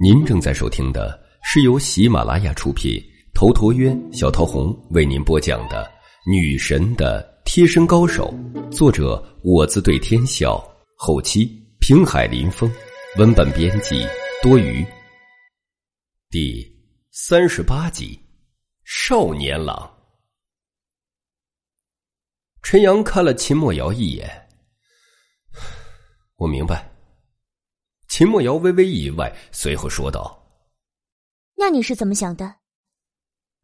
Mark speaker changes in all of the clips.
Speaker 1: 您正在收听的是由喜马拉雅出品、头陀渊、小桃红为您播讲的《女神的贴身高手》，作者我自对天笑，后期平海林风，文本编辑多余。第三十八集，少年郎。陈阳看了秦墨瑶一眼，我明白。秦墨瑶微微意外，随后说道：“
Speaker 2: 那你是怎么想的？”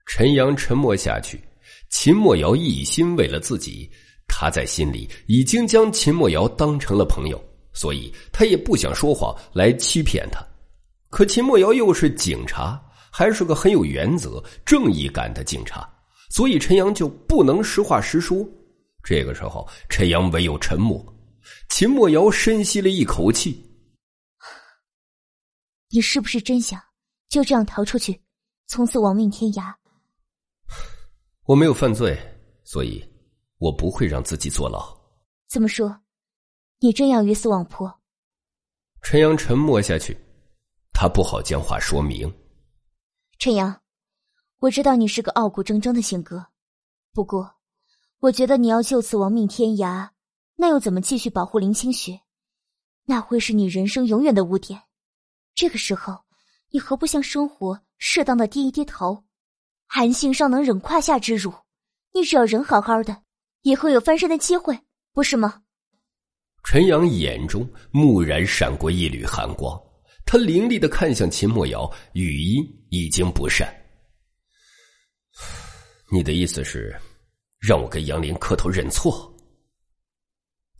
Speaker 1: 陈阳沉默下去。秦墨瑶一心为了自己，他在心里已经将秦墨瑶当成了朋友，所以他也不想说谎来欺骗他。可秦墨瑶又是警察，还是个很有原则、正义感的警察，所以陈阳就不能实话实说。这个时候，陈阳唯有沉默。秦墨瑶深吸了一口气：“
Speaker 2: 你是不是真想就这样逃出去，从此亡命天涯？”
Speaker 1: 我没有犯罪，所以我不会让自己坐牢。
Speaker 2: 怎么说？你真要鱼死网破？
Speaker 1: 陈阳沉默下去，他不好将话说明。
Speaker 2: 陈阳，我知道你是个傲骨铮铮的性格，不过。我觉得你要就此亡命天涯，那又怎么继续保护林清雪？那会是你人生永远的污点。这个时候，你何不向生活适当的低一低头？韩信尚能忍胯下之辱，你只要人好好的，以后有翻身的机会，不是吗？
Speaker 1: 陈阳眼中蓦然闪过一缕寒光，他凌厉的看向秦墨瑶，语音已经不善。你的意思是？让我跟杨林磕头认错。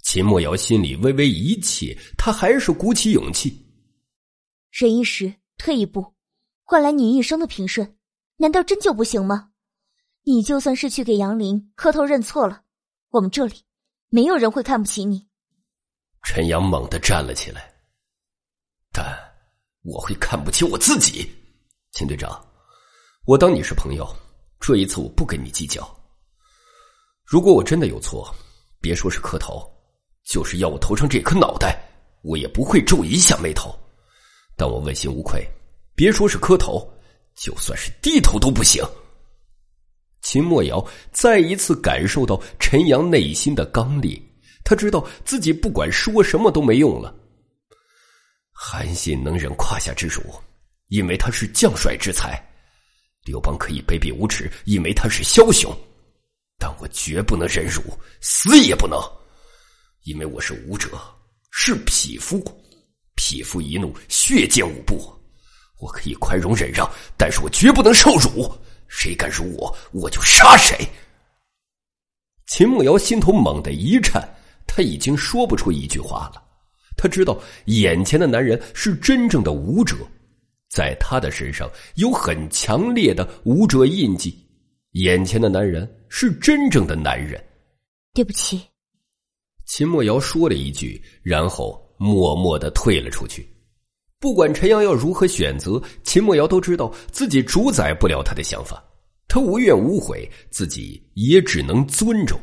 Speaker 1: 秦墨瑶心里微微一怯，他还是鼓起勇气。
Speaker 2: 忍一时，退一步，换来你一生的平顺，难道真就不行吗？你就算是去给杨林磕头认错了，我们这里没有人会看不起你。
Speaker 1: 陈阳猛地站了起来，但我会看不起我自己。秦队长，我当你是朋友，这一次我不跟你计较。如果我真的有错，别说是磕头，就是要我头上这颗脑袋，我也不会皱一下眉头。但我问心无愧，别说是磕头，就算是低头都不行。秦墨瑶再一次感受到陈阳内心的刚烈，他知道自己不管说什么都没用了。韩信能忍胯下之辱，因为他是将帅之才；刘邦可以卑鄙无耻，因为他是枭雄。但我绝不能忍辱，死也不能，因为我是武者，是匹夫。匹夫一怒，血溅五步。我可以宽容忍让，但是我绝不能受辱。谁敢辱我，我就杀谁。秦梦瑶心头猛地一颤，他已经说不出一句话了。他知道眼前的男人是真正的武者，在他的身上有很强烈的武者印记。眼前的男人是真正的男人。
Speaker 2: 对不起，
Speaker 1: 秦墨瑶说了一句，然后默默的退了出去。不管陈阳要如何选择，秦墨瑶都知道自己主宰不了他的想法。他无怨无悔，自己也只能尊重。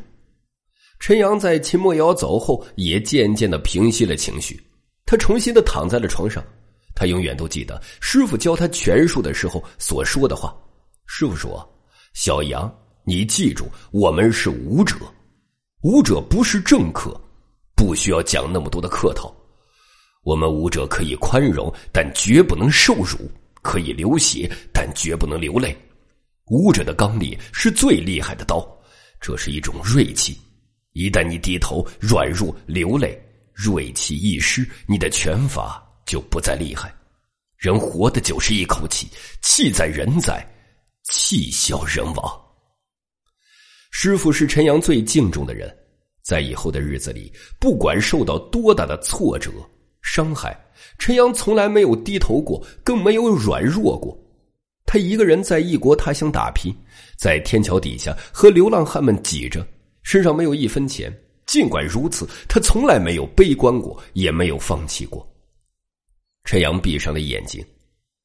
Speaker 1: 陈阳在秦墨瑶走后，也渐渐的平息了情绪。他重新的躺在了床上。他永远都记得师傅教他拳术的时候所说的话。师傅说。小杨，你记住，我们是武者，武者不是政客，不需要讲那么多的客套。我们武者可以宽容，但绝不能受辱；可以流血，但绝不能流泪。武者的刚烈是最厉害的刀，这是一种锐气。一旦你低头、软弱、流泪，锐气一失，你的拳法就不再厉害。人活的就是一口气，气在人在。气消人亡。师傅是陈阳最敬重的人，在以后的日子里，不管受到多大的挫折、伤害，陈阳从来没有低头过，更没有软弱过。他一个人在异国他乡打拼，在天桥底下和流浪汉们挤着，身上没有一分钱。尽管如此，他从来没有悲观过，也没有放弃过。陈阳闭上了眼睛，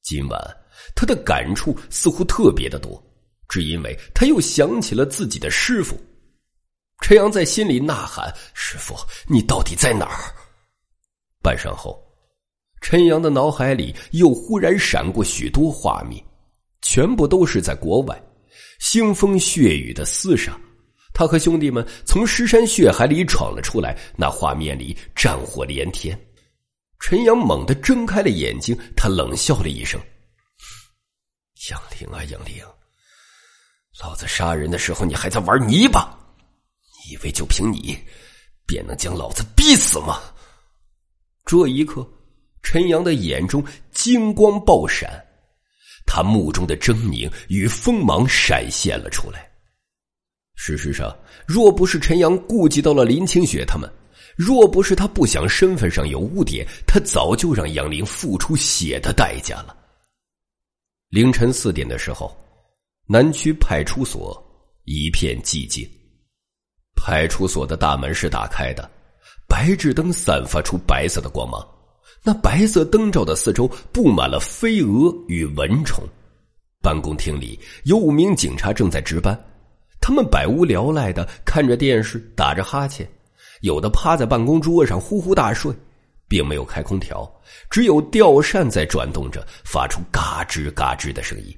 Speaker 1: 今晚。他的感触似乎特别的多，只因为他又想起了自己的师傅。陈阳在心里呐喊：“师傅，你到底在哪儿？”半晌后，陈阳的脑海里又忽然闪过许多画面，全部都是在国外，腥风血雨的厮杀。他和兄弟们从尸山血海里闯了出来，那画面里战火连天。陈阳猛地睁开了眼睛，他冷笑了一声：“杨凌啊，杨凌，老子杀人的时候你还在玩泥巴？你以为就凭你便能将老子逼死吗？”这一刻。陈阳的眼中金光爆闪，他目中的狰狞与锋芒闪现了出来。事实上，若不是陈阳顾及到了林清雪他们，若不是他不想身份上有污点，他早就让杨玲付出血的代价了。凌晨四点的时候，南区派出所一片寂静，派出所的大门是打开的，白炽灯散发出白色的光芒。那白色灯罩的四周布满了飞蛾与蚊虫，办公厅里有五名警察正在值班，他们百无聊赖的看着电视，打着哈欠，有的趴在办公桌上呼呼大睡，并没有开空调，只有吊扇在转动着，发出嘎吱嘎吱的声音。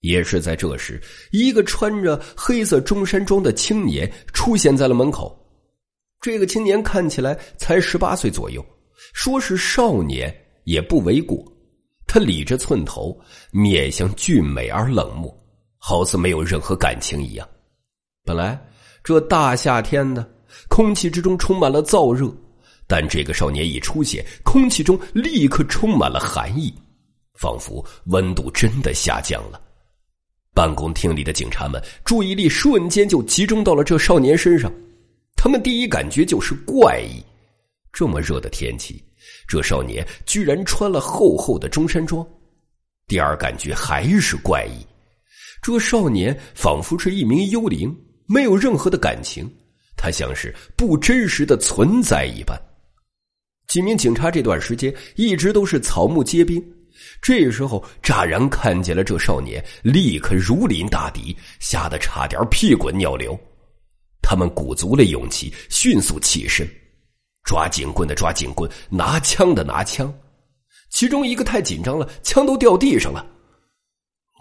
Speaker 1: 也是在这时，一个穿着黑色中山装的青年出现在了门口。这个青年看起来才十八岁左右。说是少年也不为过，他理着寸头，面相俊美而冷漠，好似没有任何感情一样。本来这大夏天的，空气之中充满了燥热，但这个少年一出现，空气中立刻充满了寒意，仿佛温度真的下降了。办公厅里的警察们注意力瞬间就集中到了这少年身上，他们第一感觉就是怪异。这么热的天气，这少年居然穿了厚厚的中山装。第二感觉还是怪异，这少年仿佛是一名幽灵，没有任何的感情，他像是不真实的存在一般。几名警察这段时间一直都是草木皆兵，这时候乍然看见了这少年，立刻如临大敌，吓得差点屁滚尿流。他们鼓足了勇气，迅速起身。抓警棍的抓警棍，拿枪的拿枪，其中一个太紧张了，枪都掉地上了。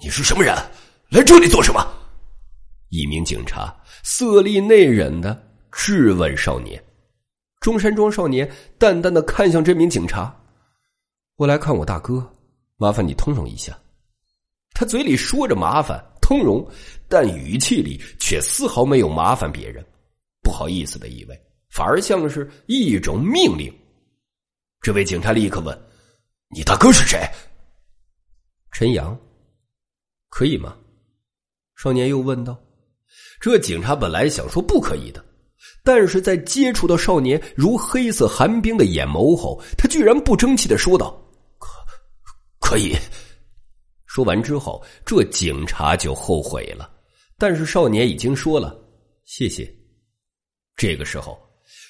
Speaker 1: 你是什么人？来这里做什么？一名警察色厉内荏的质问少年。中山装少年淡淡的看向这名警察：“我来看我大哥，麻烦你通融一下。”他嘴里说着麻烦通融，但语气里却丝毫没有麻烦别人，不好意思的意味。反而像是一种命令。这位警察立刻问：“你大哥是谁？”陈阳，可以吗？少年又问道。这警察本来想说不可以的，但是在接触到少年如黑色寒冰的眼眸后，他居然不争气的说道：“可可以。”说完之后，这警察就后悔了。但是少年已经说了：“谢谢。”这个时候。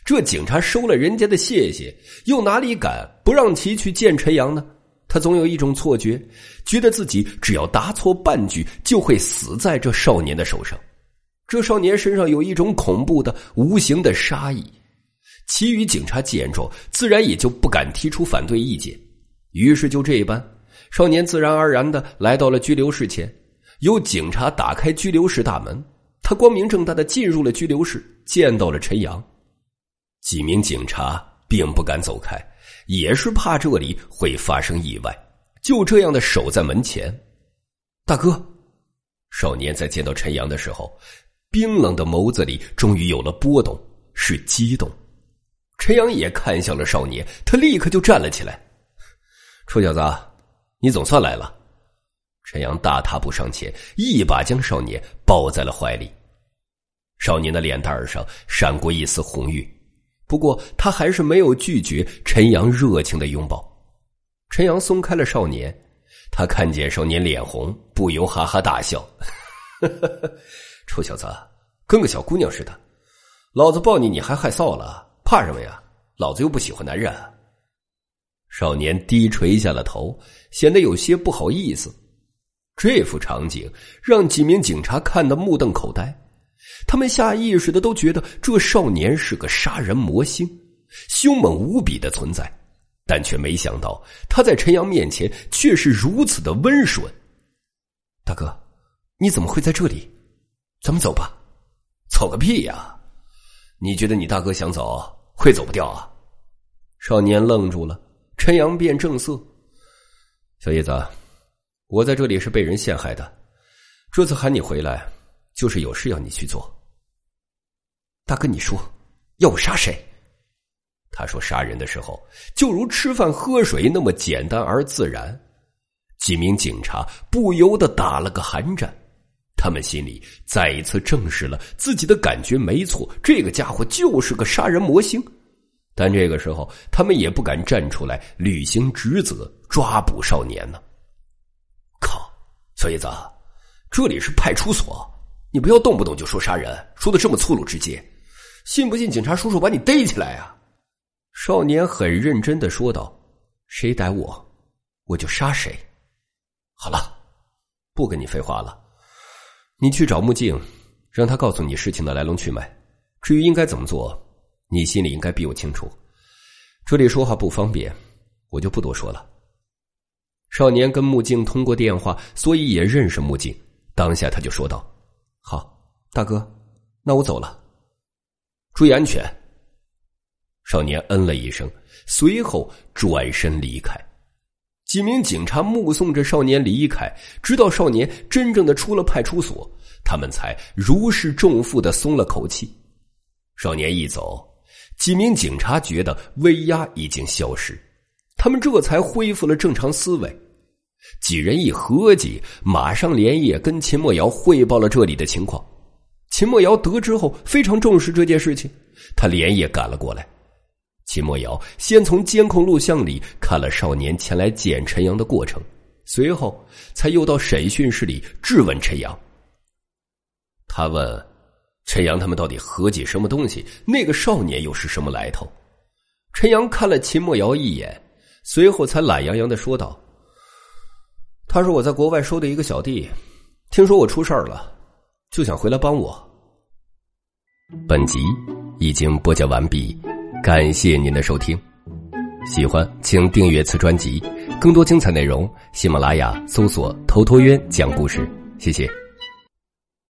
Speaker 1: 这警察收了人家的谢谢，又哪里敢不让其去见陈阳呢？他总有一种错觉，觉得自己只要答错半句，就会死在这少年的手上。这少年身上有一种恐怖的、无形的杀意。其余警察见状，自然也就不敢提出反对意见。于是就这般，少年自然而然的来到了拘留室前，由警察打开拘留室大门，他光明正大的进入了拘留室，见到了陈阳。几名警察并不敢走开，也是怕这里会发生意外，就这样的守在门前。大哥，少年在见到陈阳的时候，冰冷的眸子里终于有了波动，是激动。陈阳也看向了少年，他立刻就站了起来：“臭小子，你总算来了。”陈阳大踏步上前，一把将少年抱在了怀里。少年的脸蛋上闪过一丝红晕。不过，他还是没有拒绝陈阳热情的拥抱。陈阳松开了少年，他看见少年脸红，不由哈哈大笑：“ 臭小子，跟个小姑娘似的，老子抱你你还害臊了？怕什么呀？老子又不喜欢男人。”少年低垂下了头，显得有些不好意思。这幅场景让几名警察看得目瞪口呆。他们下意识的都觉得这少年是个杀人魔星，凶猛无比的存在。但却没想到他在陈阳面前却是如此的温顺。大哥，你怎么会在这里？咱们走吧。
Speaker 3: 走个屁呀！你觉得你大哥想走会走不掉啊？
Speaker 1: 少年愣住了，陈阳便正色：“小叶子，我在这里是被人陷害的，这次喊你回来，就是有事要你去做。”
Speaker 3: 大哥，你说要我杀谁？
Speaker 1: 他说：“杀人的时候，就如吃饭喝水那么简单而自然。”几名警察不由得打了个寒战，他们心里再一次证实了自己的感觉没错，这个家伙就是个杀人魔星。但这个时候，他们也不敢站出来履行职责，抓捕少年呢。
Speaker 3: 小叶子，这里是派出所，你不要动不动就说杀人，说的这么粗鲁直接，信不信警察叔叔把你逮起来啊？
Speaker 1: 少年很认真的说道：“谁逮我，我就杀谁。
Speaker 3: 好了，
Speaker 1: 不跟你废话了，你去找木镜，让他告诉你事情的来龙去脉。至于应该怎么做，你心里应该比我清楚。这里说话不方便，我就不多说了。”少年跟木镜通过电话，所以也认识木镜。当下他就说道：“好，大哥，那我走了，
Speaker 3: 注意安全。”
Speaker 1: 少年嗯了一声，随后转身离开。几名警察目送着少年离开，直到少年真正的出了派出所，他们才如释重负的松了口气。少年一走，几名警察觉得威压已经消失，他们这才恢复了正常思维。几人一合计，马上连夜跟秦墨瑶汇报了这里的情况。秦墨瑶得知后，非常重视这件事情，他连夜赶了过来。秦墨瑶先从监控录像里看了少年前来见陈阳的过程，随后才又到审讯室里质问陈阳。他问陈阳他们到底合计什么东西？那个少年又是什么来头？陈阳看了秦墨瑶一眼，随后才懒洋洋的说道：“他是我在国外收的一个小弟，听说我出事儿了，就想回来帮我。”本集已经播讲完毕。感谢您的收听，喜欢请订阅此专辑，更多精彩内容，喜马拉雅搜索“头陀渊讲故事”，谢谢。